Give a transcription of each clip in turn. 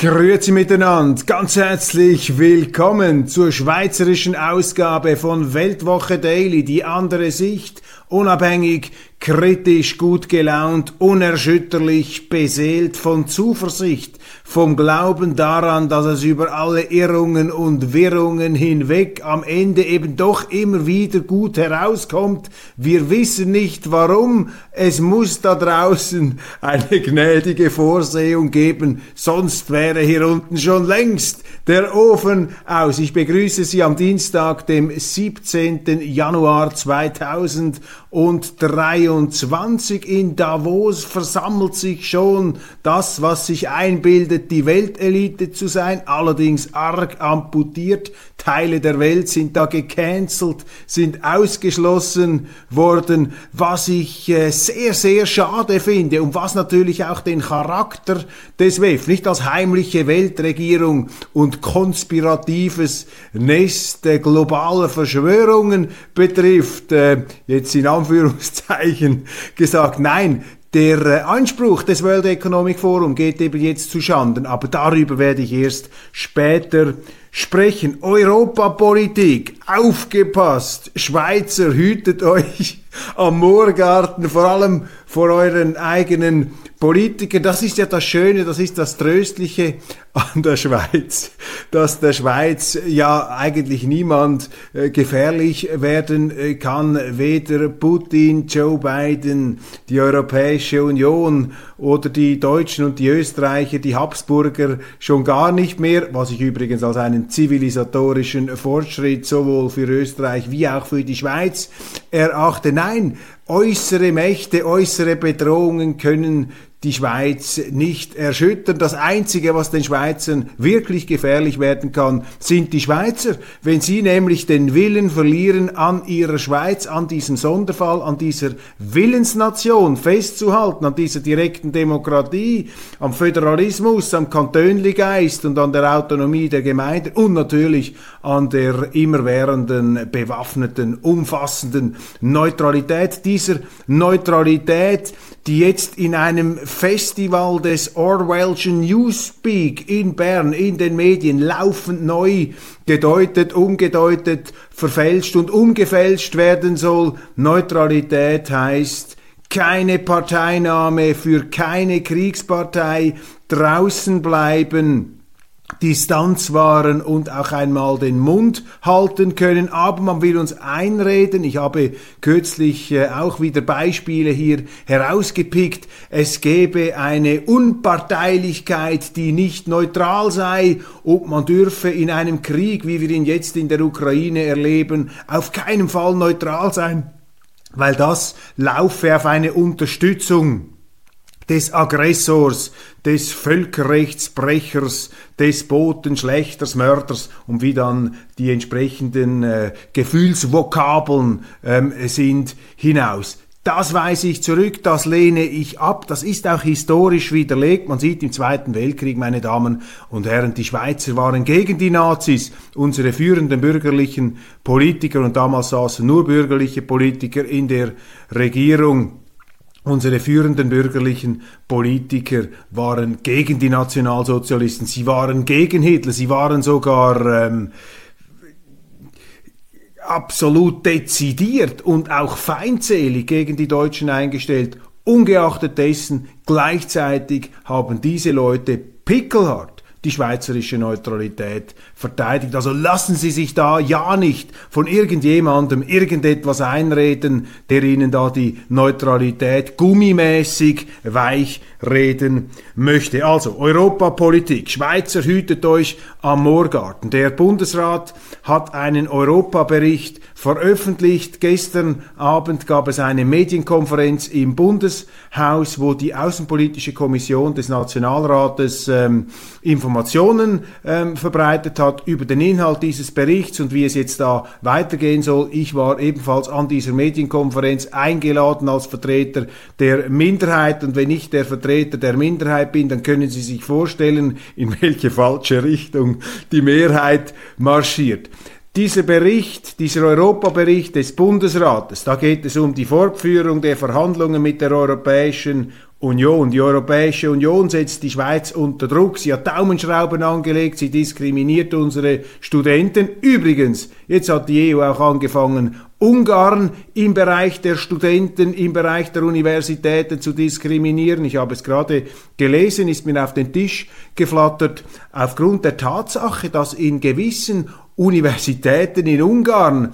Grüezi miteinander, ganz herzlich willkommen zur schweizerischen Ausgabe von Weltwoche Daily, die andere Sicht, unabhängig, kritisch, gut gelaunt, unerschütterlich, beseelt von Zuversicht, vom Glauben daran, dass es über alle Irrungen und Wirrungen hinweg am Ende eben doch immer wieder gut herauskommt. Wir wissen nicht warum, es muss da draußen eine gnädige Vorsehung geben, sonst wäre hier unten schon längst der Ofen aus. Ich begrüße Sie am Dienstag, dem 17. Januar 2023 in Davos versammelt sich schon das, was sich einbildet, die Weltelite zu sein, allerdings arg amputiert. Teile der Welt sind da gecancelt, sind ausgeschlossen worden, was ich äh, sehr, sehr schade finde und was natürlich auch den Charakter des WEF, nicht als heimliche Weltregierung und konspiratives Nest globaler Verschwörungen betrifft, äh, jetzt in Anführungszeichen gesagt, nein, der äh, Anspruch des World Economic Forum geht eben jetzt zu Schanden, aber darüber werde ich erst später sprechen. Europapolitik, aufgepasst, Schweizer, hütet euch am Moorgarten, vor allem vor euren eigenen Politikern. Das ist ja das Schöne, das ist das Tröstliche an der Schweiz, dass der Schweiz ja eigentlich niemand äh, gefährlich werden äh, kann, weder Putin, Joe Biden, die Europäische Union oder die Deutschen und die Österreicher, die Habsburger schon gar nicht mehr, was ich übrigens als einen zivilisatorischen Fortschritt sowohl für Österreich wie auch für die Schweiz erachte. Nein, äußere Mächte, äußere Bedrohungen können die Schweiz nicht erschüttern. Das Einzige, was den Schweizern wirklich gefährlich werden kann, sind die Schweizer. Wenn sie nämlich den Willen verlieren, an ihrer Schweiz, an diesem Sonderfall, an dieser Willensnation festzuhalten, an dieser direkten Demokratie, am Föderalismus, am Kantönligeist und an der Autonomie der Gemeinde und natürlich an der immerwährenden, bewaffneten, umfassenden Neutralität. Dieser Neutralität, die jetzt in einem Festival des Orwellschen Newspeak in Bern in den Medien laufend neu gedeutet, umgedeutet, verfälscht und umgefälscht werden soll. Neutralität heißt keine Parteinahme für keine Kriegspartei, draußen bleiben, Distanz wahren und auch einmal den Mund halten können. Aber man will uns einreden, ich habe kürzlich äh, auch wieder Beispiele hier herausgepickt, es gäbe eine Unparteilichkeit, die nicht neutral sei und man dürfe in einem Krieg, wie wir ihn jetzt in der Ukraine erleben, auf keinen Fall neutral sein, weil das laufe auf eine Unterstützung des Aggressors, des Völkerrechtsbrechers, des Boten, Schlechters, Mörders und wie dann die entsprechenden äh, Gefühlsvokabeln ähm, sind hinaus. Das weise ich zurück, das lehne ich ab, das ist auch historisch widerlegt. Man sieht im Zweiten Weltkrieg, meine Damen und Herren, die Schweizer waren gegen die Nazis, unsere führenden bürgerlichen Politiker, und damals saßen nur bürgerliche Politiker in der Regierung, Unsere führenden bürgerlichen Politiker waren gegen die Nationalsozialisten, sie waren gegen Hitler, sie waren sogar ähm, absolut dezidiert und auch feindselig gegen die Deutschen eingestellt. Ungeachtet dessen, gleichzeitig haben diese Leute pickelhart die schweizerische Neutralität verteidigt. Also lassen Sie sich da ja nicht von irgendjemandem irgendetwas einreden, der Ihnen da die Neutralität gummimäßig weich reden möchte. Also Europapolitik. Schweizer hütet euch am Moorgarten. Der Bundesrat hat einen Europabericht veröffentlicht. Gestern Abend gab es eine Medienkonferenz im Bundeshaus, wo die Außenpolitische Kommission des Nationalrates ähm, Informationen ähm, verbreitet hat über den Inhalt dieses Berichts und wie es jetzt da weitergehen soll. Ich war ebenfalls an dieser Medienkonferenz eingeladen als Vertreter der Minderheit und wenn ich der Vertreter der Minderheit bin, dann können Sie sich vorstellen, in welche falsche Richtung die Mehrheit marschiert. Dieser Bericht, dieser Europabericht des Bundesrates, da geht es um die Fortführung der Verhandlungen mit der Europäischen Union. Die Europäische Union setzt die Schweiz unter Druck. Sie hat Daumenschrauben angelegt, sie diskriminiert unsere Studenten. Übrigens, jetzt hat die EU auch angefangen, Ungarn im Bereich der Studenten, im Bereich der Universitäten zu diskriminieren. Ich habe es gerade gelesen, ist mir auf den Tisch geflattert, aufgrund der Tatsache, dass in gewissen Universitäten in Ungarn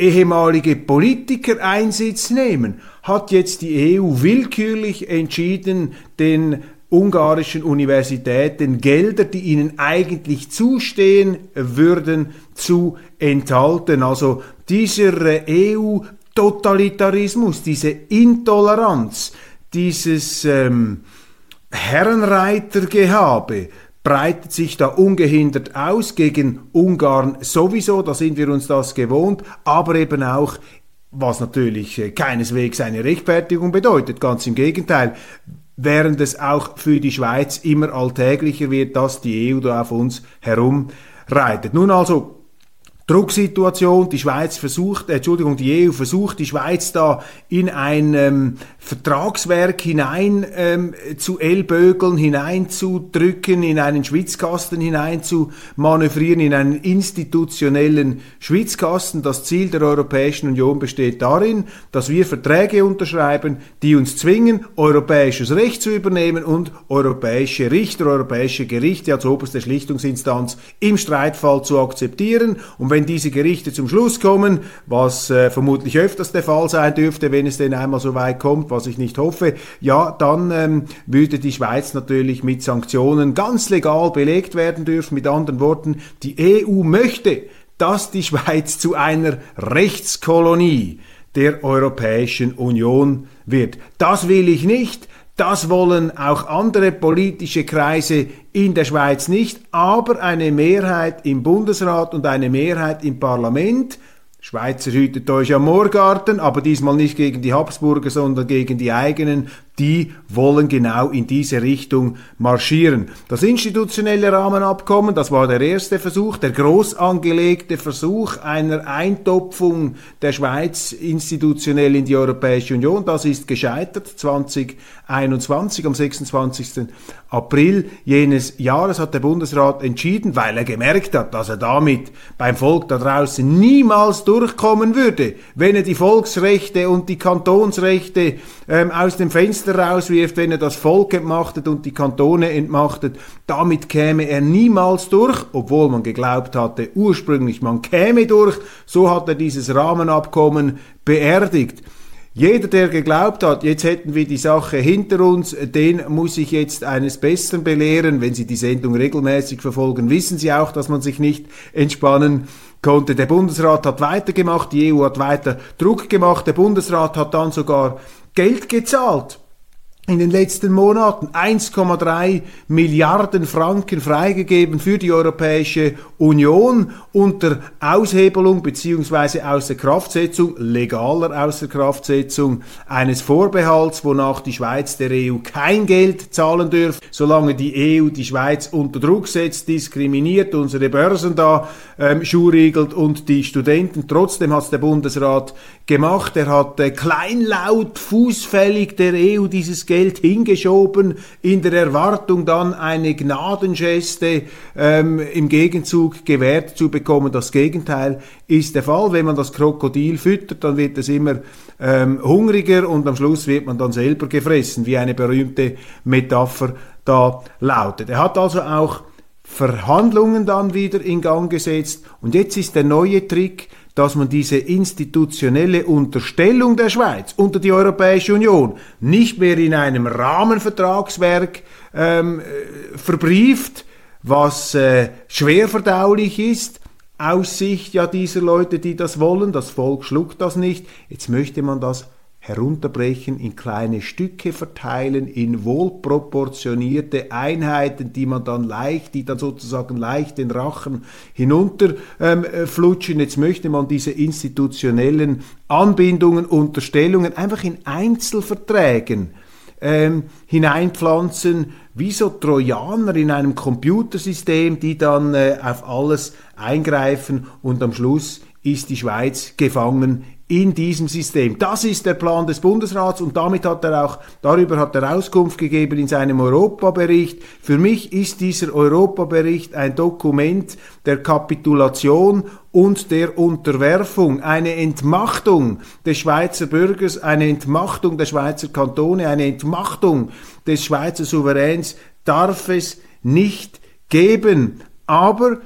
ehemalige Politiker Einsitz nehmen, hat jetzt die EU willkürlich entschieden, den ungarischen Universitäten Gelder, die ihnen eigentlich zustehen würden, zu enthalten. Also dieser EU-Totalitarismus, diese Intoleranz, dieses ähm, Herrenreitergehabe, breitet sich da ungehindert aus gegen Ungarn sowieso, da sind wir uns das gewohnt, aber eben auch was natürlich äh, keineswegs eine Rechtfertigung bedeutet, ganz im Gegenteil, während es auch für die Schweiz immer alltäglicher wird, dass die EU da auf uns herumreitet. Nun also Drucksituation. Die Schweiz versucht, äh, Entschuldigung, die EU versucht, die Schweiz da in ein ähm, Vertragswerk hinein ähm, zu ellbögeln, hineinzudrücken, in einen Schwitzkasten hinein zu manövrieren, in einen institutionellen Schwitzkasten. Das Ziel der Europäischen Union besteht darin, dass wir Verträge unterschreiben, die uns zwingen, europäisches Recht zu übernehmen und europäische Richter, europäische Gerichte als oberste Schlichtungsinstanz im Streitfall zu akzeptieren. Und wenn wenn diese Gerichte zum Schluss kommen, was äh, vermutlich öfters der Fall sein dürfte, wenn es denn einmal so weit kommt, was ich nicht hoffe, ja, dann ähm, würde die Schweiz natürlich mit Sanktionen ganz legal belegt werden dürfen. Mit anderen Worten, die EU möchte, dass die Schweiz zu einer Rechtskolonie der Europäischen Union wird. Das will ich nicht. Das wollen auch andere politische Kreise in der Schweiz nicht, aber eine Mehrheit im Bundesrat und eine Mehrheit im Parlament. Schweizer hütet euch am Moorgarten, aber diesmal nicht gegen die Habsburger, sondern gegen die eigenen die wollen genau in diese Richtung marschieren. Das institutionelle Rahmenabkommen, das war der erste Versuch, der groß angelegte Versuch einer Eintopfung der Schweiz institutionell in die Europäische Union. Das ist gescheitert 2021 am 26. April jenes Jahres hat der Bundesrat entschieden, weil er gemerkt hat, dass er damit beim Volk da draußen niemals durchkommen würde, wenn er die Volksrechte und die Kantonsrechte ähm, aus dem Fenster Minister rauswirft, wenn er das Volk entmachtet und die Kantone entmachtet. Damit käme er niemals durch, obwohl man geglaubt hatte, ursprünglich man käme durch. So hat er dieses Rahmenabkommen beerdigt. Jeder, der geglaubt hat, jetzt hätten wir die Sache hinter uns, den muss ich jetzt eines Besseren belehren. Wenn Sie die Sendung regelmäßig verfolgen, wissen Sie auch, dass man sich nicht entspannen konnte. Der Bundesrat hat weitergemacht, die EU hat weiter Druck gemacht, der Bundesrat hat dann sogar Geld gezahlt in den letzten Monaten 1,3 Milliarden Franken freigegeben für die Europäische Union unter Aushebelung bzw. Außerkraftsetzung, legaler Außerkraftsetzung eines Vorbehalts, wonach die Schweiz der EU kein Geld zahlen dürfte, solange die EU die Schweiz unter Druck setzt, diskriminiert, unsere Börsen da ähm, schuhriegelt und die Studenten. Trotzdem hat der Bundesrat gemacht. Er hat äh, kleinlaut, fußfällig der EU dieses Geld Geld hingeschoben, in der Erwartung dann eine Gnadengeste ähm, im Gegenzug gewährt zu bekommen. Das Gegenteil ist der Fall. Wenn man das Krokodil füttert, dann wird es immer ähm, hungriger und am Schluss wird man dann selber gefressen, wie eine berühmte Metapher da lautet. Er hat also auch Verhandlungen dann wieder in Gang gesetzt und jetzt ist der neue Trick, dass man diese institutionelle Unterstellung der Schweiz unter die Europäische Union nicht mehr in einem Rahmenvertragswerk ähm, äh, verbrieft, was äh, schwer verdaulich ist, aus Sicht ja dieser Leute, die das wollen. Das Volk schluckt das nicht. Jetzt möchte man das herunterbrechen, in kleine Stücke verteilen, in wohlproportionierte Einheiten, die man dann leicht, die dann sozusagen leicht den Rachen hinunterflutschen. Ähm, Jetzt möchte man diese institutionellen Anbindungen, Unterstellungen einfach in Einzelverträgen ähm, hineinpflanzen, wie so Trojaner in einem Computersystem, die dann äh, auf alles eingreifen und am Schluss ist die Schweiz gefangen in diesem System. Das ist der Plan des Bundesrats und damit hat er auch, darüber hat er Auskunft gegeben in seinem Europabericht. Für mich ist dieser Europabericht ein Dokument der Kapitulation und der Unterwerfung, eine Entmachtung des Schweizer Bürgers, eine Entmachtung der Schweizer Kantone, eine Entmachtung des Schweizer Souveräns darf es nicht geben. Aber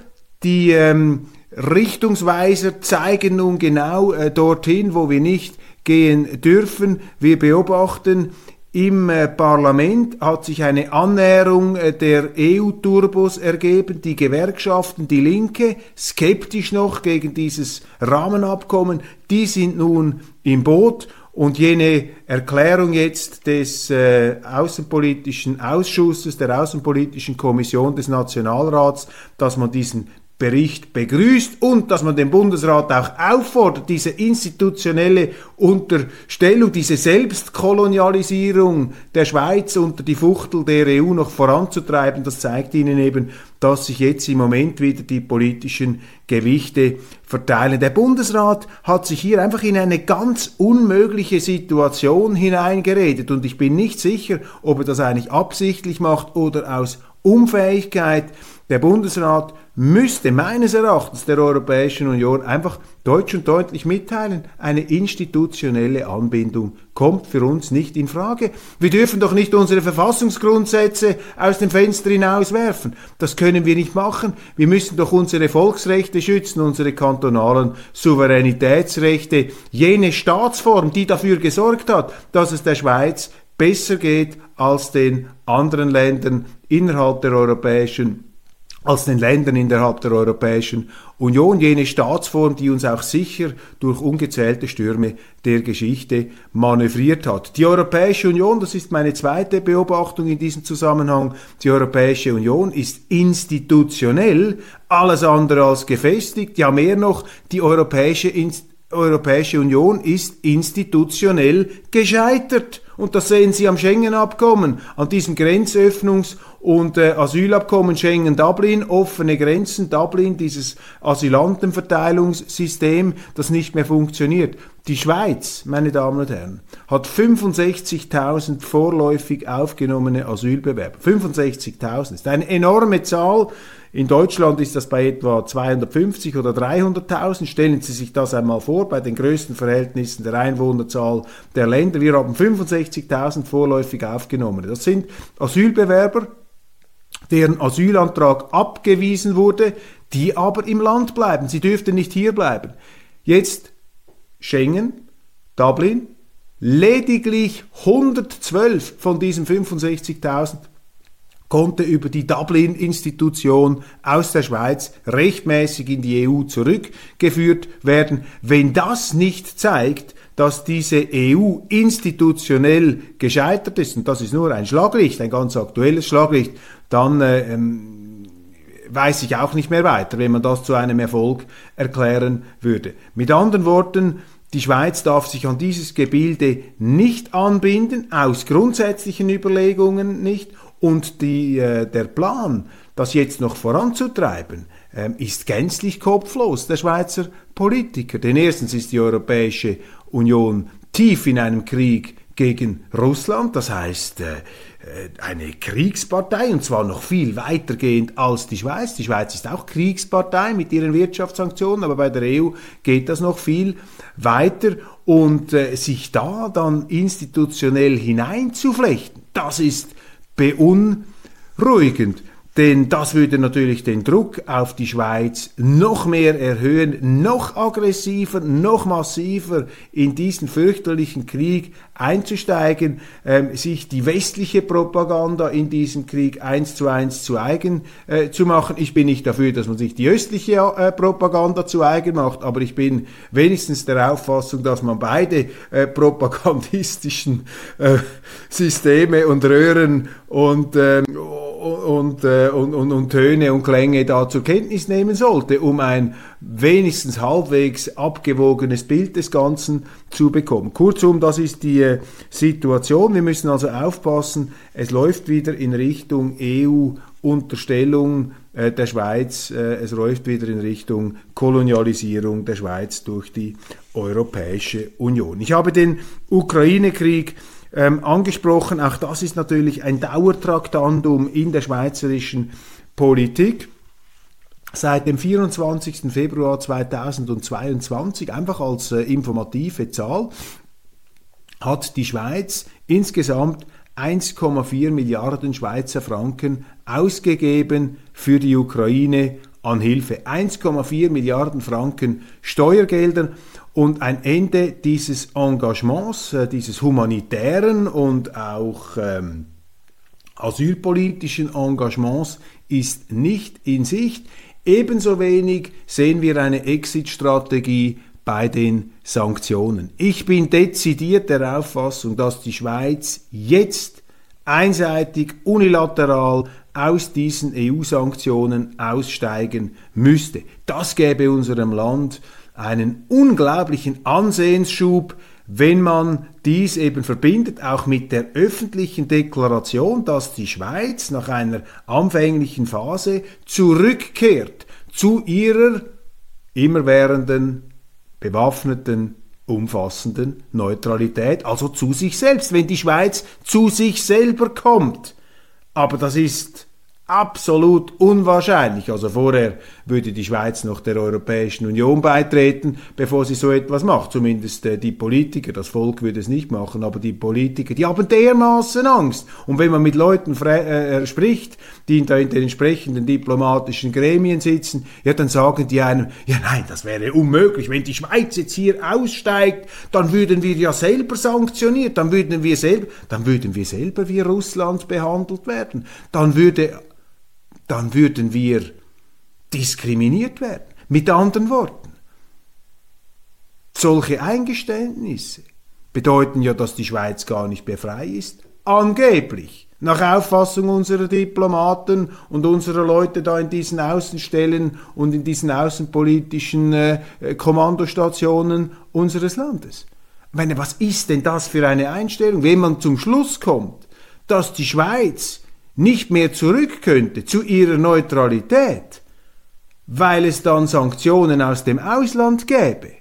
die ähm, Richtungsweiser zeigen nun genau äh, dorthin, wo wir nicht gehen dürfen. Wir beobachten, im äh, Parlament hat sich eine Annäherung äh, der EU-Turbos ergeben. Die Gewerkschaften, die Linke, skeptisch noch gegen dieses Rahmenabkommen, die sind nun im Boot. Und jene Erklärung jetzt des äh, Außenpolitischen Ausschusses, der Außenpolitischen Kommission des Nationalrats, dass man diesen Bericht begrüßt und dass man den Bundesrat auch auffordert, diese institutionelle Unterstellung, diese Selbstkolonialisierung der Schweiz unter die Fuchtel der EU noch voranzutreiben. Das zeigt Ihnen eben, dass sich jetzt im Moment wieder die politischen Gewichte verteilen. Der Bundesrat hat sich hier einfach in eine ganz unmögliche Situation hineingeredet und ich bin nicht sicher, ob er das eigentlich absichtlich macht oder aus Unfähigkeit. Der Bundesrat müsste meines Erachtens der Europäischen Union einfach deutsch und deutlich mitteilen, eine institutionelle Anbindung kommt für uns nicht in Frage. Wir dürfen doch nicht unsere Verfassungsgrundsätze aus dem Fenster hinauswerfen. Das können wir nicht machen. Wir müssen doch unsere Volksrechte schützen, unsere kantonalen Souveränitätsrechte, jene Staatsform, die dafür gesorgt hat, dass es der Schweiz besser geht als den anderen Ländern innerhalb der Europäischen Union als den Ländern innerhalb der Europäischen Union, jene Staatsform, die uns auch sicher durch ungezählte Stürme der Geschichte manövriert hat. Die Europäische Union, das ist meine zweite Beobachtung in diesem Zusammenhang, die Europäische Union ist institutionell alles andere als gefestigt, ja mehr noch, die Europäische, Europäische Union ist institutionell gescheitert. Und das sehen Sie am Schengen-Abkommen, an diesem Grenzöffnungs- und äh, Asylabkommen Schengen-Dublin, offene Grenzen, Dublin, dieses Asylantenverteilungssystem, das nicht mehr funktioniert. Die Schweiz, meine Damen und Herren, hat 65.000 vorläufig aufgenommene Asylbewerber. 65.000 ist eine enorme Zahl. In Deutschland ist das bei etwa 250 oder 300.000. Stellen Sie sich das einmal vor, bei den größten Verhältnissen der Einwohnerzahl der Länder. Wir haben 65.000 vorläufig aufgenommen. Das sind Asylbewerber, deren Asylantrag abgewiesen wurde, die aber im Land bleiben. Sie dürften nicht hier bleiben. Jetzt Schengen, Dublin, lediglich 112 von diesen 65.000 konnte über die Dublin-Institution aus der Schweiz rechtmäßig in die EU zurückgeführt werden. Wenn das nicht zeigt, dass diese EU institutionell gescheitert ist, und das ist nur ein Schlaglicht, ein ganz aktuelles Schlaglicht, dann äh, ähm, weiß ich auch nicht mehr weiter, wenn man das zu einem Erfolg erklären würde. Mit anderen Worten, die Schweiz darf sich an dieses Gebilde nicht anbinden, aus grundsätzlichen Überlegungen nicht und die, äh, der Plan, das jetzt noch voranzutreiben, äh, ist gänzlich kopflos der Schweizer Politiker. Denn erstens ist die Europäische Union tief in einem Krieg gegen Russland, das heißt äh, äh, eine Kriegspartei und zwar noch viel weitergehend als die Schweiz. Die Schweiz ist auch Kriegspartei mit ihren Wirtschaftssanktionen, aber bei der EU geht das noch viel weiter und äh, sich da dann institutionell hineinzuflechten, das ist beunruhigend. Denn das würde natürlich den Druck auf die Schweiz noch mehr erhöhen, noch aggressiver, noch massiver in diesen fürchterlichen Krieg einzusteigen, ähm, sich die westliche Propaganda in diesem Krieg eins zu eins zu eigen äh, zu machen. Ich bin nicht dafür, dass man sich die östliche äh, Propaganda zu eigen macht, aber ich bin wenigstens der Auffassung, dass man beide äh, propagandistischen äh, Systeme und Röhren und ähm, und, äh, und, und, und Töne und Klänge da zur Kenntnis nehmen sollte, um ein wenigstens halbwegs abgewogenes Bild des Ganzen zu bekommen. Kurzum, das ist die äh, Situation. Wir müssen also aufpassen, es läuft wieder in Richtung EU-Unterstellung äh, der Schweiz, es läuft wieder in Richtung Kolonialisierung der Schweiz durch die Europäische Union. Ich habe den Ukraine-Krieg ähm, angesprochen. Auch das ist natürlich ein Dauertraktandum in der schweizerischen Politik. Seit dem 24. Februar 2022, einfach als äh, informative Zahl, hat die Schweiz insgesamt 1,4 Milliarden Schweizer Franken ausgegeben für die Ukraine an Hilfe. 1,4 Milliarden Franken Steuergelder und ein Ende dieses Engagements, äh, dieses humanitären und auch ähm, asylpolitischen Engagements ist nicht in Sicht. Ebenso wenig sehen wir eine Exit-Strategie bei den Sanktionen. Ich bin dezidiert der Auffassung, dass die Schweiz jetzt einseitig, unilateral aus diesen EU-Sanktionen aussteigen müsste. Das gäbe unserem Land einen unglaublichen Ansehensschub, wenn man dies eben verbindet, auch mit der öffentlichen Deklaration, dass die Schweiz nach einer anfänglichen Phase zurückkehrt zu ihrer immerwährenden, bewaffneten, umfassenden Neutralität, also zu sich selbst, wenn die Schweiz zu sich selber kommt. Aber das ist absolut unwahrscheinlich. Also vorher würde die Schweiz noch der Europäischen Union beitreten, bevor sie so etwas macht. Zumindest äh, die Politiker, das Volk würde es nicht machen, aber die Politiker, die haben dermaßen Angst. Und wenn man mit Leuten äh, äh, spricht, die in, in den entsprechenden diplomatischen Gremien sitzen, ja, dann sagen die einem, ja nein, das wäre unmöglich. Wenn die Schweiz jetzt hier aussteigt, dann würden wir ja selber sanktioniert, dann würden wir selber, dann würden wir selber wie Russland behandelt werden. Dann würde dann würden wir diskriminiert werden. Mit anderen Worten, solche Eingeständnisse bedeuten ja, dass die Schweiz gar nicht mehr frei ist. Angeblich. Nach Auffassung unserer Diplomaten und unserer Leute da in diesen Außenstellen und in diesen außenpolitischen äh, Kommandostationen unseres Landes. Ich meine, was ist denn das für eine Einstellung, wenn man zum Schluss kommt, dass die Schweiz nicht mehr zurück könnte zu ihrer Neutralität, weil es dann Sanktionen aus dem Ausland gäbe,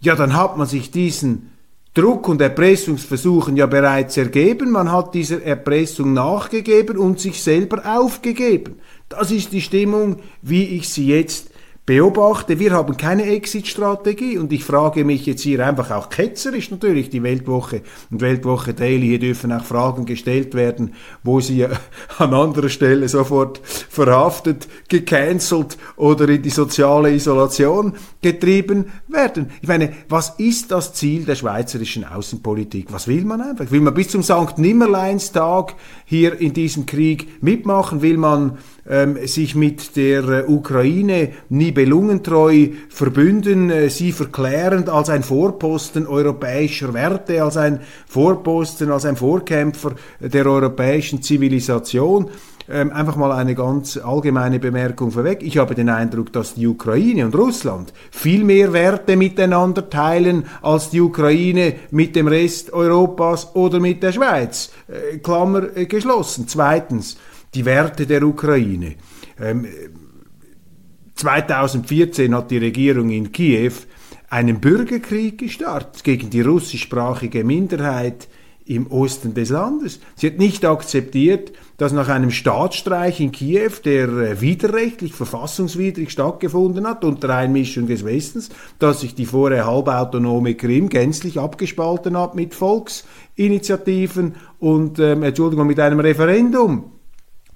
ja, dann hat man sich diesen Druck- und Erpressungsversuchen ja bereits ergeben, man hat dieser Erpressung nachgegeben und sich selber aufgegeben. Das ist die Stimmung, wie ich sie jetzt beobachte, wir haben keine Exit-Strategie und ich frage mich jetzt hier einfach auch ketzerisch natürlich, die Weltwoche und Weltwoche Daily, hier dürfen auch Fragen gestellt werden, wo sie an anderer Stelle sofort verhaftet, gecancelt oder in die soziale Isolation getrieben werden. Ich meine, was ist das Ziel der schweizerischen Außenpolitik? Was will man einfach? Will man bis zum Sankt Nimmerleinstag hier in diesem Krieg mitmachen? Will man ähm, sich mit der äh, Ukraine nibelungentreu verbünden, äh, sie verklärend als ein Vorposten europäischer Werte, als ein Vorposten, als ein Vorkämpfer der europäischen Zivilisation. Ähm, einfach mal eine ganz allgemeine Bemerkung vorweg. Ich habe den Eindruck, dass die Ukraine und Russland viel mehr Werte miteinander teilen als die Ukraine mit dem Rest Europas oder mit der Schweiz. Äh, Klammer äh, geschlossen. Zweitens, die Werte der Ukraine. Ähm, 2014 hat die Regierung in Kiew einen Bürgerkrieg gestartet gegen die russischsprachige Minderheit im Osten des Landes. Sie hat nicht akzeptiert, dass nach einem Staatsstreich in Kiew, der äh, widerrechtlich, verfassungswidrig stattgefunden hat, unter Einmischung des Westens, dass sich die vorher halbautonome Krim gänzlich abgespalten hat mit Volksinitiativen und, ähm, Entschuldigung, mit einem Referendum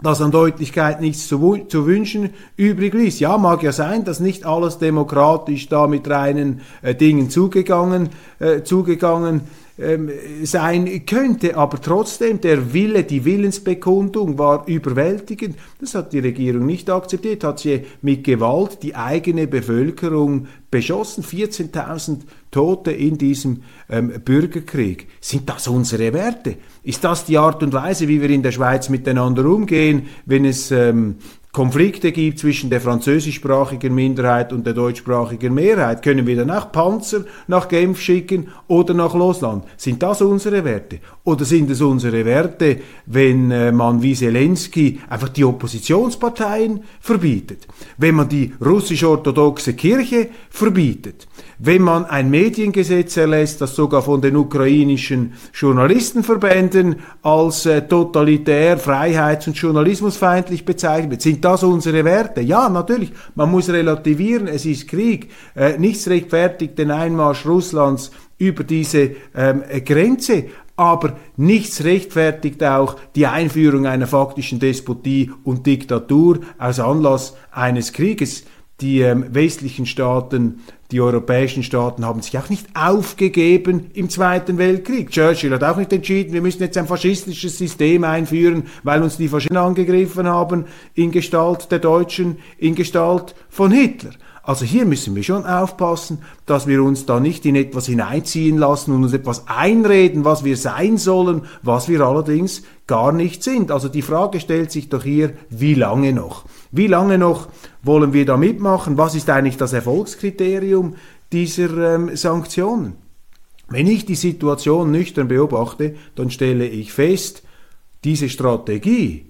dass an Deutlichkeit nichts zu, zu, wünschen übrig ließ. Ja, mag ja sein, dass nicht alles demokratisch da mit reinen äh, Dingen zugegangen, äh, zugegangen ähm, sein könnte. Aber trotzdem, der Wille, die Willensbekundung war überwältigend. Das hat die Regierung nicht akzeptiert, hat sie mit Gewalt die eigene Bevölkerung beschossen. 14.000 Tote in diesem ähm, Bürgerkrieg. Sind das unsere Werte? Ist das die Art und Weise, wie wir in der Schweiz miteinander umgehen, wenn es ähm, Konflikte gibt zwischen der französischsprachigen Minderheit und der deutschsprachigen Mehrheit, können wir dann auch Panzer nach Genf schicken oder nach Losland. Sind das unsere Werte? Oder sind es unsere Werte, wenn äh, man wie Zelensky einfach die Oppositionsparteien verbietet? Wenn man die russisch-orthodoxe Kirche verbietet? Wenn man ein Mediengesetz erlässt, das sogar von den ukrainischen Journalistenverbänden als äh, totalitär, freiheits- und journalismusfeindlich bezeichnet wird. Sind das unsere Werte? Ja, natürlich. Man muss relativieren. Es ist Krieg. Äh, nichts rechtfertigt den Einmarsch Russlands über diese ähm, Grenze. Aber nichts rechtfertigt auch die Einführung einer faktischen Despotie und Diktatur aus Anlass eines Krieges. Die ähm, westlichen Staaten die europäischen Staaten haben sich auch nicht aufgegeben im Zweiten Weltkrieg. Churchill hat auch nicht entschieden, wir müssen jetzt ein faschistisches System einführen, weil uns die Faschisten angegriffen haben in Gestalt der Deutschen, in Gestalt von Hitler. Also hier müssen wir schon aufpassen, dass wir uns da nicht in etwas hineinziehen lassen und uns etwas einreden, was wir sein sollen, was wir allerdings gar nicht sind. Also die Frage stellt sich doch hier, wie lange noch? Wie lange noch wollen wir da mitmachen? Was ist eigentlich das Erfolgskriterium dieser ähm, Sanktionen? Wenn ich die Situation nüchtern beobachte, dann stelle ich fest, diese Strategie,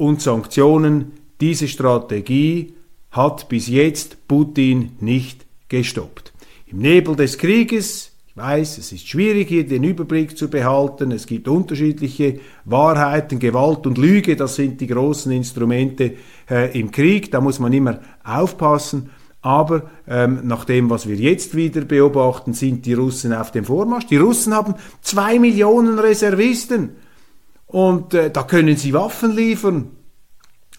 und Sanktionen, diese Strategie hat bis jetzt Putin nicht gestoppt. Im Nebel des Krieges, ich weiß, es ist schwierig hier den Überblick zu behalten, es gibt unterschiedliche Wahrheiten, Gewalt und Lüge, das sind die großen Instrumente äh, im Krieg, da muss man immer aufpassen. Aber ähm, nach dem, was wir jetzt wieder beobachten, sind die Russen auf dem Vormarsch. Die Russen haben zwei Millionen Reservisten. Und äh, da können sie Waffen liefern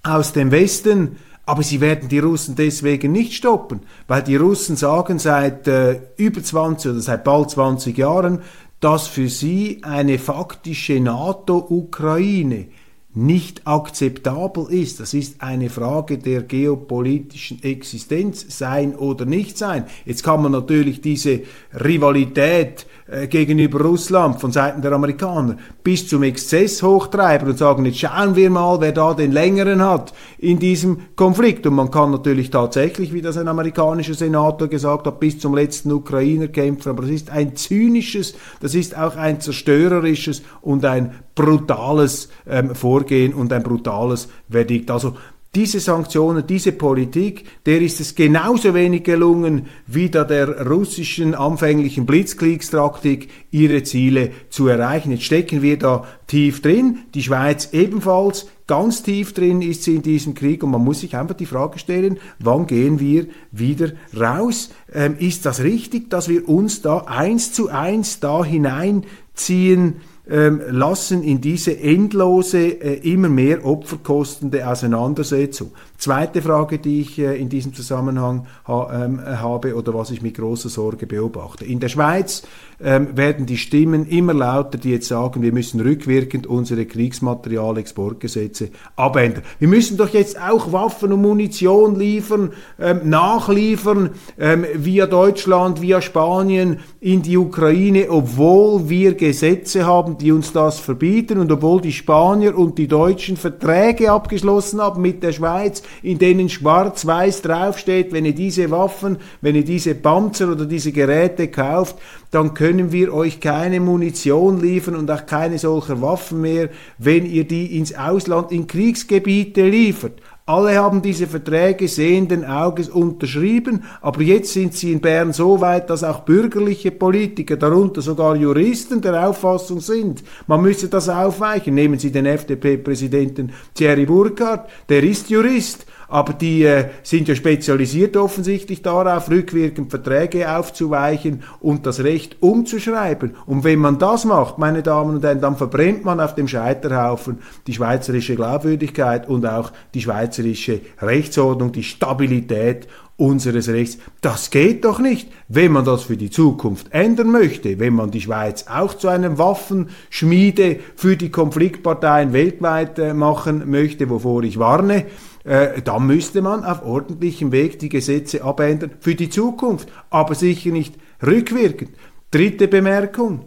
aus dem Westen, aber sie werden die Russen deswegen nicht stoppen, weil die Russen sagen seit äh, über 20 oder seit bald 20 Jahren, dass für sie eine faktische NATO-Ukraine nicht akzeptabel ist. Das ist eine Frage der geopolitischen Existenz, sein oder nicht sein. Jetzt kann man natürlich diese Rivalität äh, gegenüber Russland von Seiten der Amerikaner bis zum Exzess hochtreiben und sagen, jetzt schauen wir mal, wer da den längeren hat in diesem Konflikt. Und man kann natürlich tatsächlich, wie das ein amerikanischer Senator gesagt hat, bis zum letzten Ukrainer kämpfen, aber das ist ein zynisches, das ist auch ein zerstörerisches und ein brutales ähm, Vorgehen und ein brutales Verdikt. Also diese Sanktionen, diese Politik, der ist es genauso wenig gelungen, wie da der russischen anfänglichen Blitzkriegstaktik ihre Ziele zu erreichen. Jetzt stecken wir da tief drin, die Schweiz ebenfalls, ganz tief drin ist sie in diesem Krieg und man muss sich einfach die Frage stellen, wann gehen wir wieder raus? Ähm, ist das richtig, dass wir uns da eins zu eins da hineinziehen? Ähm, lassen in diese endlose, äh, immer mehr opferkostende Auseinandersetzung. Zweite Frage, die ich äh, in diesem Zusammenhang ha, ähm, habe oder was ich mit großer Sorge beobachte. In der Schweiz ähm, werden die Stimmen immer lauter, die jetzt sagen, wir müssen rückwirkend unsere Kriegsmaterialexportgesetze abändern. Wir müssen doch jetzt auch Waffen und Munition liefern, ähm, nachliefern, ähm, via Deutschland, via Spanien in die Ukraine, obwohl wir Gesetze haben, die uns das verbieten und obwohl die Spanier und die Deutschen Verträge abgeschlossen haben mit der Schweiz, in denen schwarz-weiß draufsteht, wenn ihr diese Waffen, wenn ihr diese Panzer oder diese Geräte kauft, dann können wir euch keine Munition liefern und auch keine solcher Waffen mehr, wenn ihr die ins Ausland, in Kriegsgebiete liefert. Alle haben diese Verträge sehenden Auges unterschrieben, aber jetzt sind sie in Bern so weit, dass auch bürgerliche Politiker, darunter sogar Juristen, der Auffassung sind, man müsse das aufweichen. Nehmen Sie den FDP-Präsidenten Thierry Burkhardt, der ist Jurist aber die äh, sind ja spezialisiert offensichtlich darauf, rückwirkend Verträge aufzuweichen und das Recht umzuschreiben. Und wenn man das macht, meine Damen und Herren, dann verbrennt man auf dem Scheiterhaufen die schweizerische Glaubwürdigkeit und auch die schweizerische Rechtsordnung, die Stabilität unseres Rechts. Das geht doch nicht, wenn man das für die Zukunft ändern möchte, wenn man die Schweiz auch zu einem Waffenschmiede für die Konfliktparteien weltweit äh, machen möchte, wovor ich warne äh, dann müsste man auf ordentlichem Weg die Gesetze abändern für die Zukunft, aber sicher nicht rückwirkend. Dritte Bemerkung.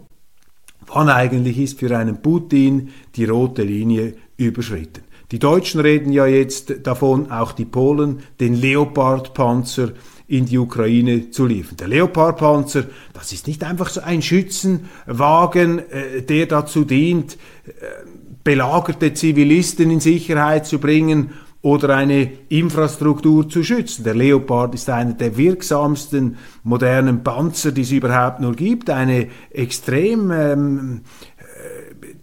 Wann eigentlich ist für einen Putin die rote Linie überschritten? Die Deutschen reden ja jetzt davon, auch die Polen, den Leopard-Panzer in die Ukraine zu liefern. Der Leopard-Panzer, das ist nicht einfach so ein Schützenwagen, äh, der dazu dient, äh, belagerte Zivilisten in Sicherheit zu bringen oder eine Infrastruktur zu schützen. Der Leopard ist einer der wirksamsten modernen Panzer, die es überhaupt nur gibt. Eine extrem ähm,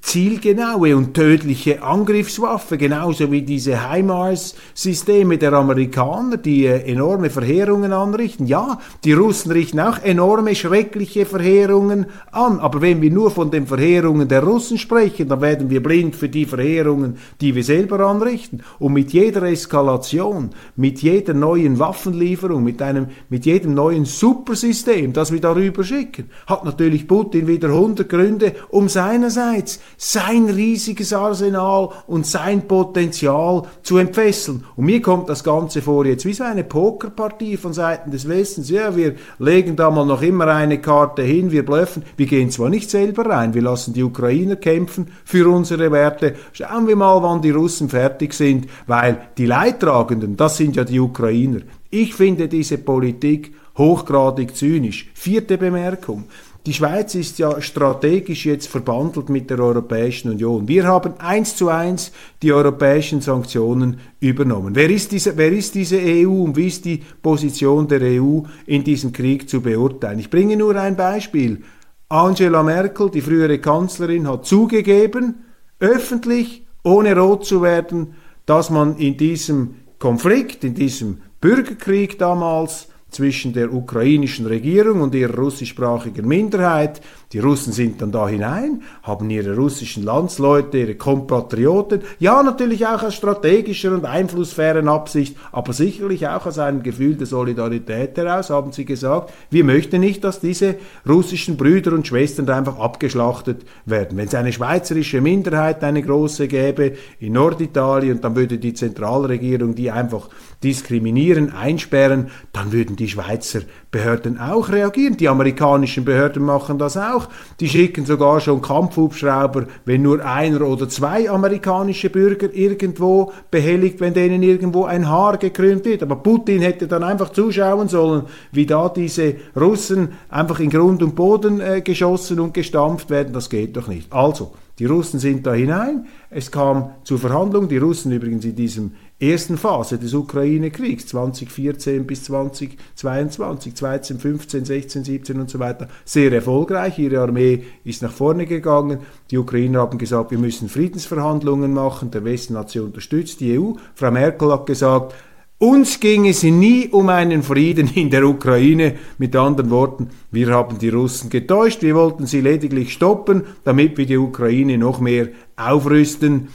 zielgenaue und tödliche Angriffswaffe, genauso wie diese HIMARS-Systeme der Amerikaner, die äh, enorme Verheerungen anrichten. Ja, die Russen richten auch enorme, schreckliche Verheerungen an, aber wenn wir nur von den Verheerungen der Russen sprechen, dann werden wir blind für die Verheerungen, die wir selber anrichten. Und mit jeder Eskalation, mit jeder neuen Waffenlieferung, mit, einem, mit jedem neuen Supersystem, das wir darüber schicken, hat natürlich Putin wieder 100 Gründe, um seinerseits sein riesiges Arsenal und sein Potenzial zu entfesseln. Und mir kommt das Ganze vor jetzt wie so eine Pokerpartie von Seiten des Westens. Ja, wir legen da mal noch immer eine Karte hin, wir blöffen. Wir gehen zwar nicht selber rein, wir lassen die Ukrainer kämpfen für unsere Werte. Schauen wir mal, wann die Russen fertig sind, weil die Leidtragenden, das sind ja die Ukrainer. Ich finde diese Politik hochgradig zynisch. Vierte Bemerkung. Die Schweiz ist ja strategisch jetzt verbandelt mit der Europäischen Union. Wir haben eins zu eins die europäischen Sanktionen übernommen. Wer ist, diese, wer ist diese EU und wie ist die Position der EU in diesem Krieg zu beurteilen? Ich bringe nur ein Beispiel. Angela Merkel, die frühere Kanzlerin, hat zugegeben, öffentlich, ohne rot zu werden, dass man in diesem Konflikt, in diesem Bürgerkrieg damals zwischen der ukrainischen Regierung und ihrer russischsprachigen Minderheit die Russen sind dann da hinein, haben ihre russischen Landsleute, ihre Kompatrioten, ja natürlich auch aus strategischer und einflussfairen Absicht, aber sicherlich auch aus einem Gefühl der Solidarität heraus, haben sie gesagt, wir möchten nicht, dass diese russischen Brüder und Schwestern einfach abgeschlachtet werden. Wenn es eine schweizerische Minderheit, eine große gäbe in Norditalien, dann würde die Zentralregierung die einfach diskriminieren, einsperren, dann würden die Schweizer Behörden auch reagieren. Die amerikanischen Behörden machen das auch. Die schicken sogar schon Kampfhubschrauber, wenn nur einer oder zwei amerikanische Bürger irgendwo behelligt, wenn denen irgendwo ein Haar gekrümmt wird. Aber Putin hätte dann einfach zuschauen sollen, wie da diese Russen einfach in Grund und Boden äh, geschossen und gestampft werden. Das geht doch nicht. Also, die Russen sind da hinein. Es kam zu Verhandlungen. Die Russen übrigens in diesem ersten Phase des Ukraine-Kriegs 2014 bis 2022, 2015, 16, 17 und so weiter sehr erfolgreich. Ihre Armee ist nach vorne gegangen. Die Ukrainer haben gesagt, wir müssen Friedensverhandlungen machen. Der Westen hat sie unterstützt, die EU. Frau Merkel hat gesagt, uns ging es nie um einen Frieden in der Ukraine. Mit anderen Worten, wir haben die Russen getäuscht. Wir wollten sie lediglich stoppen, damit wir die Ukraine noch mehr aufrüsten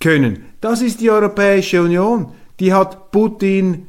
können. Das ist die Europäische Union. Die hat Putin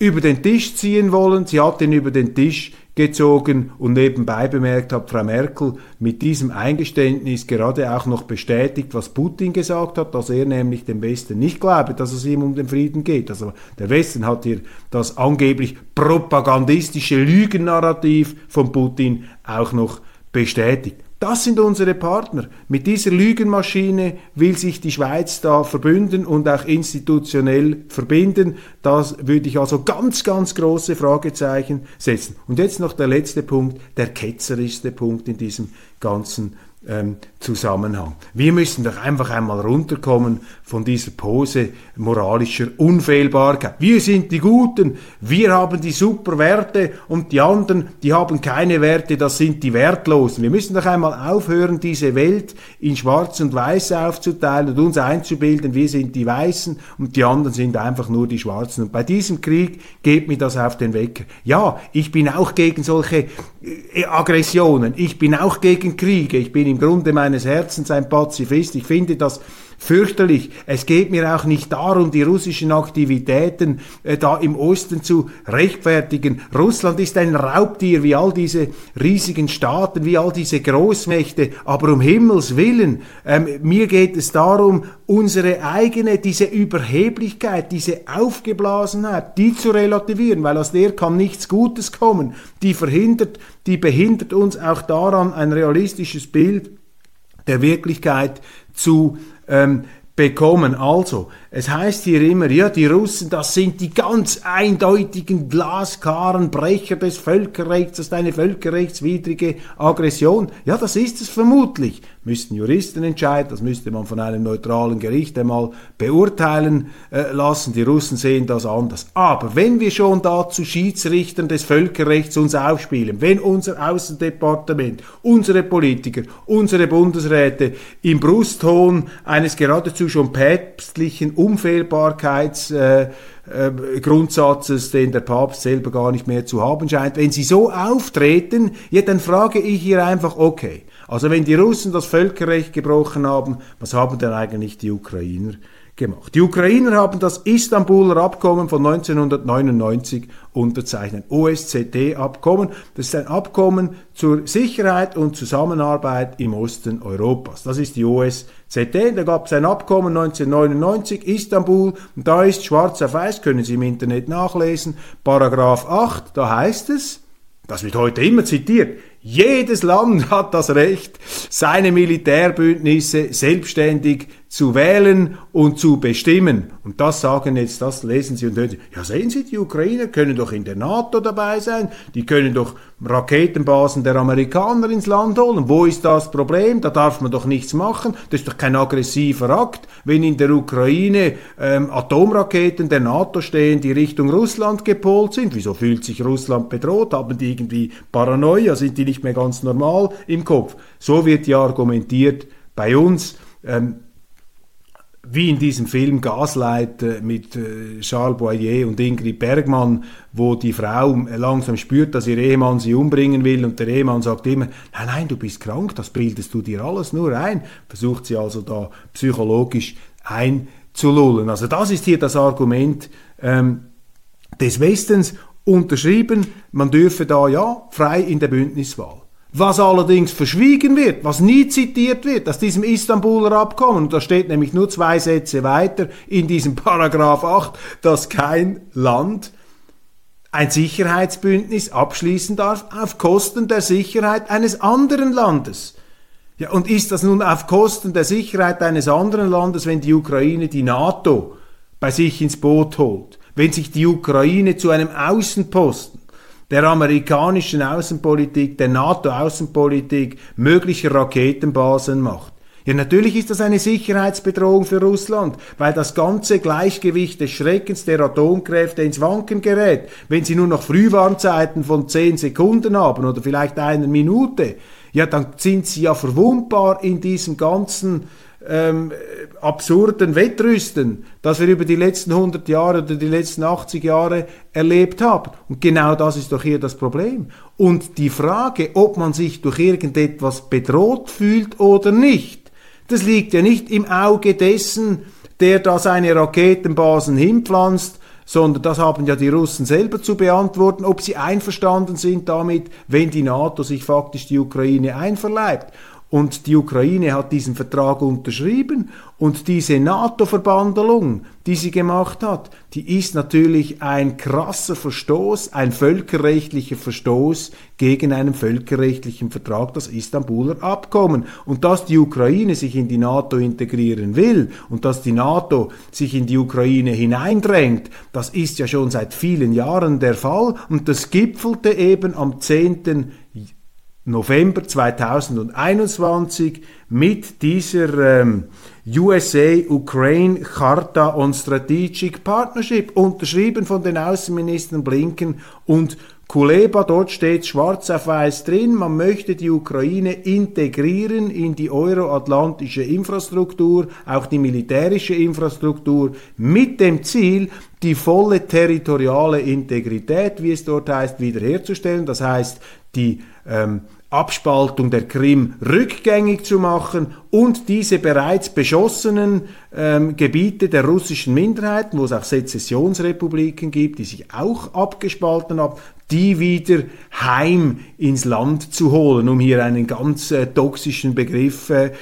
über den Tisch ziehen wollen. Sie hat ihn über den Tisch gezogen und nebenbei bemerkt hat Frau Merkel mit diesem Eingeständnis gerade auch noch bestätigt, was Putin gesagt hat, dass er nämlich dem Westen nicht glaube, dass es ihm um den Frieden geht. Also der Westen hat hier das angeblich propagandistische Lügennarrativ von Putin auch noch bestätigt. Das sind unsere Partner. Mit dieser Lügenmaschine will sich die Schweiz da verbünden und auch institutionell verbinden. Das würde ich also ganz, ganz große Fragezeichen setzen. Und jetzt noch der letzte Punkt, der ketzerischste Punkt in diesem ganzen ähm, Zusammenhang. Wir müssen doch einfach einmal runterkommen von dieser Pose moralischer Unfehlbarkeit. Wir sind die Guten, wir haben die super Werte und die anderen, die haben keine Werte, das sind die Wertlosen. Wir müssen doch einmal aufhören, diese Welt in Schwarz und Weiß aufzuteilen und uns einzubilden, wir sind die Weißen und die anderen sind einfach nur die Schwarzen. Und bei diesem Krieg geht mir das auf den Wecker. Ja, ich bin auch gegen solche äh, Aggressionen, ich bin auch gegen Kriege, ich bin im Grunde meines Herzens ein Pazifist. Ich finde das fürchterlich. Es geht mir auch nicht darum, die russischen Aktivitäten äh, da im Osten zu rechtfertigen. Russland ist ein Raubtier wie all diese riesigen Staaten, wie all diese Großmächte. Aber um Himmels Willen, ähm, mir geht es darum, unsere eigene, diese Überheblichkeit, diese Aufgeblasenheit, die zu relativieren, weil aus der kann nichts Gutes kommen. Die verhindert, die behindert uns auch daran, ein realistisches Bild der Wirklichkeit zu ähm, bekommen. Also, es heißt hier immer, ja, die Russen, das sind die ganz eindeutigen glasklaren Brecher des Völkerrechts, das ist eine völkerrechtswidrige Aggression. Ja, das ist es vermutlich. Müssten Juristen entscheiden, das müsste man von einem neutralen Gericht einmal beurteilen äh, lassen. Die Russen sehen das anders. Aber wenn wir schon da zu Schiedsrichtern des Völkerrechts uns aufspielen, wenn unser Außendepartement, unsere Politiker, unsere Bundesräte im Brustton eines geradezu schon päpstlichen Unfehlbarkeitsgrundsatzes, äh, den der Papst selber gar nicht mehr zu haben scheint, wenn sie so auftreten, ja, dann frage ich hier einfach, okay, also wenn die Russen das Völkerrecht gebrochen haben, was haben denn eigentlich die Ukrainer gemacht? Die Ukrainer haben das Istanbuler Abkommen von 1999 unterzeichnet, OSZE-Abkommen. Das ist ein Abkommen zur Sicherheit und Zusammenarbeit im Osten Europas. Das ist die OSZE. Da gab es ein Abkommen 1999, Istanbul, und da ist schwarz auf weiß, können Sie im Internet nachlesen, Paragraph 8, da heißt es, das wird heute immer zitiert, jedes Land hat das Recht, seine Militärbündnisse selbstständig zu wählen und zu bestimmen. Und das sagen jetzt, das lesen Sie und hören Sie. Ja, sehen Sie, die Ukrainer können doch in der NATO dabei sein, die können doch Raketenbasen der Amerikaner ins Land holen. Wo ist das Problem? Da darf man doch nichts machen. Das ist doch kein aggressiver Akt, wenn in der Ukraine ähm, Atomraketen der NATO stehen, die Richtung Russland gepolt sind. Wieso fühlt sich Russland bedroht? Haben die irgendwie Paranoia? Sind die nicht mehr ganz normal im Kopf? So wird ja argumentiert bei uns. Ähm, wie in diesem Film Gaslight äh, mit äh, Charles Boyer und Ingrid Bergmann, wo die Frau langsam spürt, dass ihr Ehemann sie umbringen will und der Ehemann sagt immer, nein, nein, du bist krank, das bildest du dir alles nur ein. Versucht sie also da psychologisch einzulullen. Also das ist hier das Argument ähm, des Westens unterschrieben, man dürfe da ja frei in der Bündniswahl. Was allerdings verschwiegen wird, was nie zitiert wird aus diesem Istanbuler Abkommen, und da steht nämlich nur zwei Sätze weiter in diesem Paragraph 8, dass kein Land ein Sicherheitsbündnis abschließen darf auf Kosten der Sicherheit eines anderen Landes. Ja, und ist das nun auf Kosten der Sicherheit eines anderen Landes, wenn die Ukraine die NATO bei sich ins Boot holt, wenn sich die Ukraine zu einem Außenposten der amerikanischen Außenpolitik, der NATO-Außenpolitik möglicher Raketenbasen macht. Ja, natürlich ist das eine Sicherheitsbedrohung für Russland, weil das ganze Gleichgewicht des Schreckens der Atomkräfte ins Wanken gerät, wenn sie nur noch Frühwarnzeiten von zehn Sekunden haben oder vielleicht einer Minute. Ja, dann sind sie ja verwundbar in diesem ganzen ähm, absurden Wettrüsten, das wir über die letzten 100 Jahre oder die letzten 80 Jahre erlebt haben. Und genau das ist doch hier das Problem. Und die Frage, ob man sich durch irgendetwas bedroht fühlt oder nicht, das liegt ja nicht im Auge dessen, der da seine Raketenbasen hinpflanzt, sondern das haben ja die Russen selber zu beantworten, ob sie einverstanden sind damit, wenn die NATO sich faktisch die Ukraine einverleibt. Und die Ukraine hat diesen Vertrag unterschrieben und diese NATO-Verbandelung, die sie gemacht hat, die ist natürlich ein krasser Verstoß, ein völkerrechtlicher Verstoß gegen einen völkerrechtlichen Vertrag, das Istanbuler Abkommen. Und dass die Ukraine sich in die NATO integrieren will und dass die NATO sich in die Ukraine hineindrängt, das ist ja schon seit vielen Jahren der Fall und das gipfelte eben am 10. November 2021 mit dieser ähm, USA-Ukraine Charta on Strategic Partnership, unterschrieben von den Außenministern Blinken und Kuleba, dort steht schwarz auf weiß drin, man möchte die Ukraine integrieren in die euroatlantische Infrastruktur, auch die militärische Infrastruktur, mit dem Ziel, die volle territoriale Integrität, wie es dort heißt, wiederherzustellen. Das heißt, die ähm, Abspaltung der Krim rückgängig zu machen und diese bereits beschossenen ähm, Gebiete der russischen Minderheiten, wo es auch Sezessionsrepubliken gibt, die sich auch abgespalten haben, die wieder heim ins Land zu holen, um hier einen ganz äh, toxischen Begriff äh,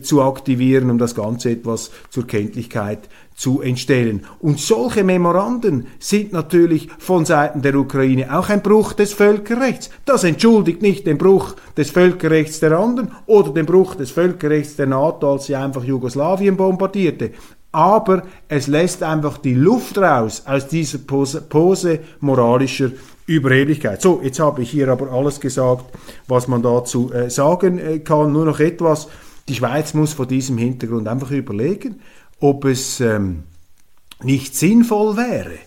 zu aktivieren, um das Ganze etwas zur Kenntlichkeit zu entstellen. Und solche Memoranden sind natürlich von Seiten der Ukraine auch ein Bruch des Völkerrechts. Das entschuldigt nicht den Bruch des Völkerrechts der anderen oder den Bruch des Völkerrechts der NATO, als sie einfach Jugoslawien bombardierte. Aber es lässt einfach die Luft raus aus dieser Pose, Pose moralischer Überheblichkeit. So, jetzt habe ich hier aber alles gesagt, was man dazu äh, sagen äh, kann. Nur noch etwas. Die Schweiz muss vor diesem Hintergrund einfach überlegen, ob es ähm, nicht sinnvoll wäre,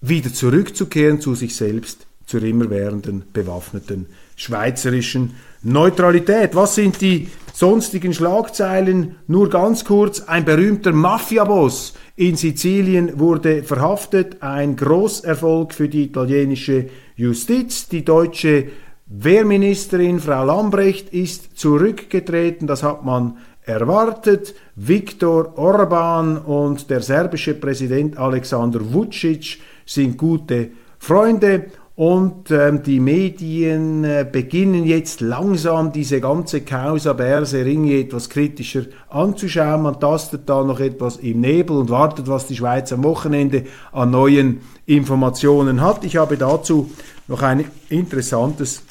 wieder zurückzukehren zu sich selbst, zur immerwährenden bewaffneten schweizerischen Neutralität. Was sind die sonstigen Schlagzeilen? Nur ganz kurz, ein berühmter Mafiaboss in Sizilien wurde verhaftet, ein Großerfolg für die italienische Justiz. Die deutsche Wehrministerin Frau Lambrecht ist zurückgetreten, das hat man erwartet. Viktor Orban und der serbische Präsident Alexander Vucic sind gute Freunde und ähm, die Medien äh, beginnen jetzt langsam diese ganze Causa Berse Ringe etwas kritischer anzuschauen. Man tastet da noch etwas im Nebel und wartet, was die Schweiz am Wochenende an neuen Informationen hat. Ich habe dazu noch ein interessantes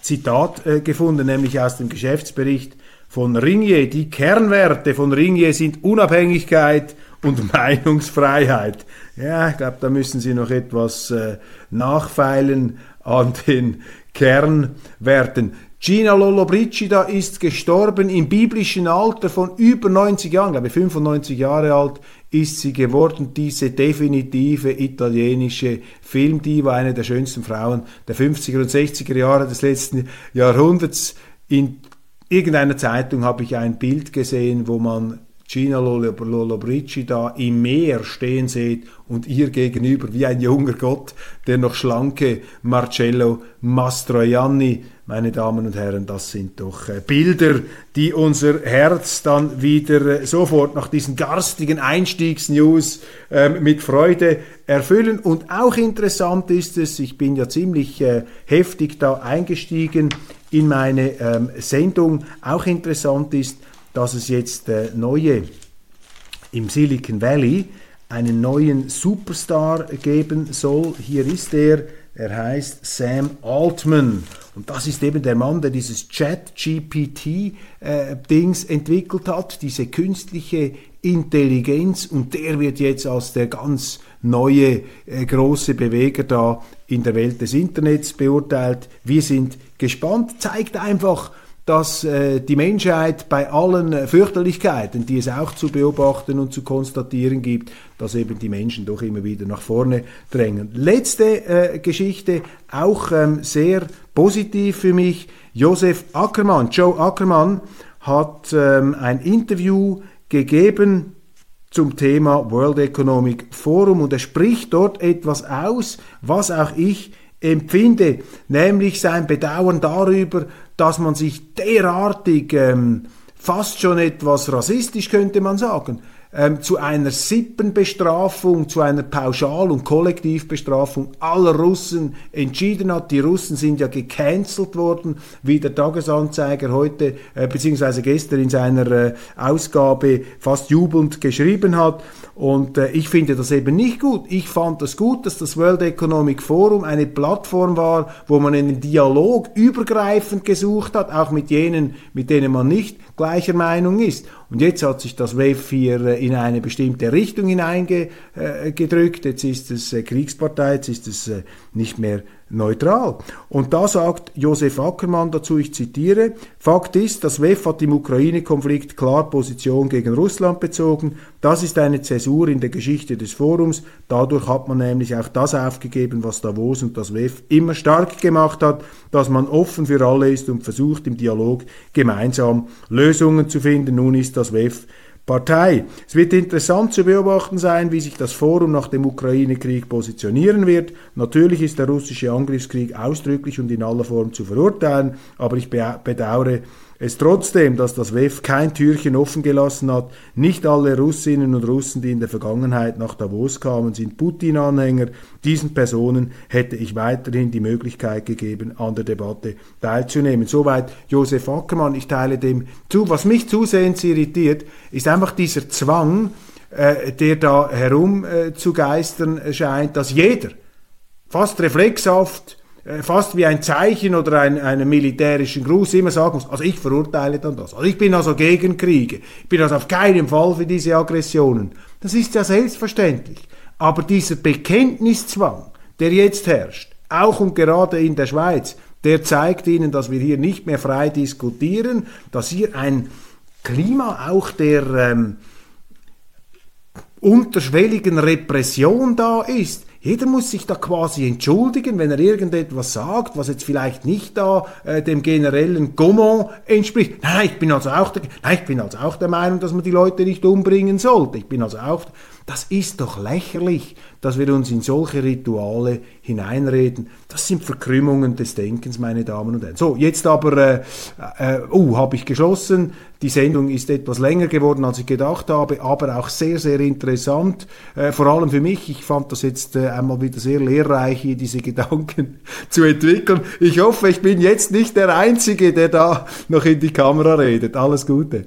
Zitat äh, gefunden, nämlich aus dem Geschäftsbericht von Ringier. Die Kernwerte von Ringier sind Unabhängigkeit und Meinungsfreiheit. Ja, ich glaube, da müssen Sie noch etwas äh, nachfeilen an den Kernwerten. Gina Lollobrigida ist gestorben im biblischen Alter von über 90 Jahren, glaube ich 95 Jahre alt ist sie geworden, diese definitive italienische Filmdiva, eine der schönsten Frauen der 50er und 60er Jahre des letzten Jahrhunderts. In irgendeiner Zeitung habe ich ein Bild gesehen, wo man Gina Lollobrigida im Meer stehen sieht und ihr gegenüber wie ein junger Gott, der noch schlanke Marcello Mastroianni. Meine Damen und Herren, das sind doch äh, Bilder, die unser Herz dann wieder äh, sofort nach diesen garstigen Einstiegsnews ähm, mit Freude erfüllen. Und auch interessant ist es, ich bin ja ziemlich äh, heftig da eingestiegen in meine ähm, Sendung, auch interessant ist, dass es jetzt neue im Silicon Valley einen neuen Superstar geben soll. Hier ist er, er heißt Sam Altman. Und das ist eben der Mann, der dieses Chat-GPT-Dings äh, entwickelt hat, diese künstliche Intelligenz. Und der wird jetzt als der ganz neue, äh, große Beweger da in der Welt des Internets beurteilt. Wir sind gespannt, zeigt einfach, dass äh, die Menschheit bei allen äh, Fürchterlichkeiten, die es auch zu beobachten und zu konstatieren gibt, dass eben die Menschen doch immer wieder nach vorne drängen. Letzte äh, Geschichte, auch ähm, sehr positiv für mich. Josef Ackermann, Joe Ackermann, hat ähm, ein Interview gegeben zum Thema World Economic Forum und er spricht dort etwas aus, was auch ich empfinde, nämlich sein Bedauern darüber, dass man sich derartig ähm, fast schon etwas rassistisch, könnte man sagen, ähm, zu einer Sippenbestrafung, zu einer Pauschal- und Kollektivbestrafung aller Russen entschieden hat. Die Russen sind ja gecancelt worden, wie der Tagesanzeiger heute äh, bzw. gestern in seiner äh, Ausgabe fast jubelnd geschrieben hat. Und äh, ich finde das eben nicht gut. Ich fand das gut, dass das World Economic Forum eine Plattform war, wo man einen Dialog übergreifend gesucht hat, auch mit jenen, mit denen man nicht gleicher Meinung ist. Und jetzt hat sich das WEF hier äh, in eine bestimmte Richtung hineingedrückt. Jetzt ist es äh, Kriegspartei, jetzt ist es äh, nicht mehr neutral. Und da sagt Josef Ackermann dazu, ich zitiere, Fakt ist, das WEF hat im Ukraine-Konflikt klar Position gegen Russland bezogen. Das ist eine Zäsur in der Geschichte des Forums. Dadurch hat man nämlich auch das aufgegeben, was Davos und das WEF immer stark gemacht hat, dass man offen für alle ist und versucht, im Dialog gemeinsam Lösungen zu finden. Nun ist das WEF Partei. Es wird interessant zu beobachten sein, wie sich das Forum nach dem Ukraine-Krieg positionieren wird. Natürlich ist der russische Angriffskrieg ausdrücklich und in aller Form zu verurteilen, aber ich bedauere es trotzdem, dass das WEF kein Türchen offen gelassen hat. Nicht alle Russinnen und Russen, die in der Vergangenheit nach Davos kamen, sind Putin-Anhänger. Diesen Personen hätte ich weiterhin die Möglichkeit gegeben, an der Debatte teilzunehmen. Soweit Josef Ackermann. Ich teile dem zu. Was mich zusehends irritiert, ist einfach dieser Zwang, äh, der da herum äh, scheint, dass jeder fast reflexhaft fast wie ein Zeichen oder ein, einen militärischen Gruß immer sagen muss, also ich verurteile dann das. Also ich bin also gegen Kriege. Ich bin also auf keinen Fall für diese Aggressionen. Das ist ja selbstverständlich. Aber dieser Bekenntniszwang, der jetzt herrscht, auch und gerade in der Schweiz, der zeigt Ihnen, dass wir hier nicht mehr frei diskutieren, dass hier ein Klima auch der ähm, unterschwelligen Repression da ist. Jeder muss sich da quasi entschuldigen, wenn er irgendetwas sagt, was jetzt vielleicht nicht da äh, dem generellen Gaumont entspricht. Nein, ich bin also auch der, nein, ich bin also auch der Meinung, dass man die Leute nicht umbringen sollte. Ich bin also auch das ist doch lächerlich, dass wir uns in solche Rituale hineinreden. Das sind Verkrümmungen des Denkens, meine Damen und Herren. So, jetzt aber, äh, äh, uh, habe ich geschlossen. Die Sendung ist etwas länger geworden, als ich gedacht habe, aber auch sehr, sehr interessant. Äh, vor allem für mich. Ich fand das jetzt äh, einmal wieder sehr lehrreich, hier diese Gedanken zu entwickeln. Ich hoffe, ich bin jetzt nicht der Einzige, der da noch in die Kamera redet. Alles Gute.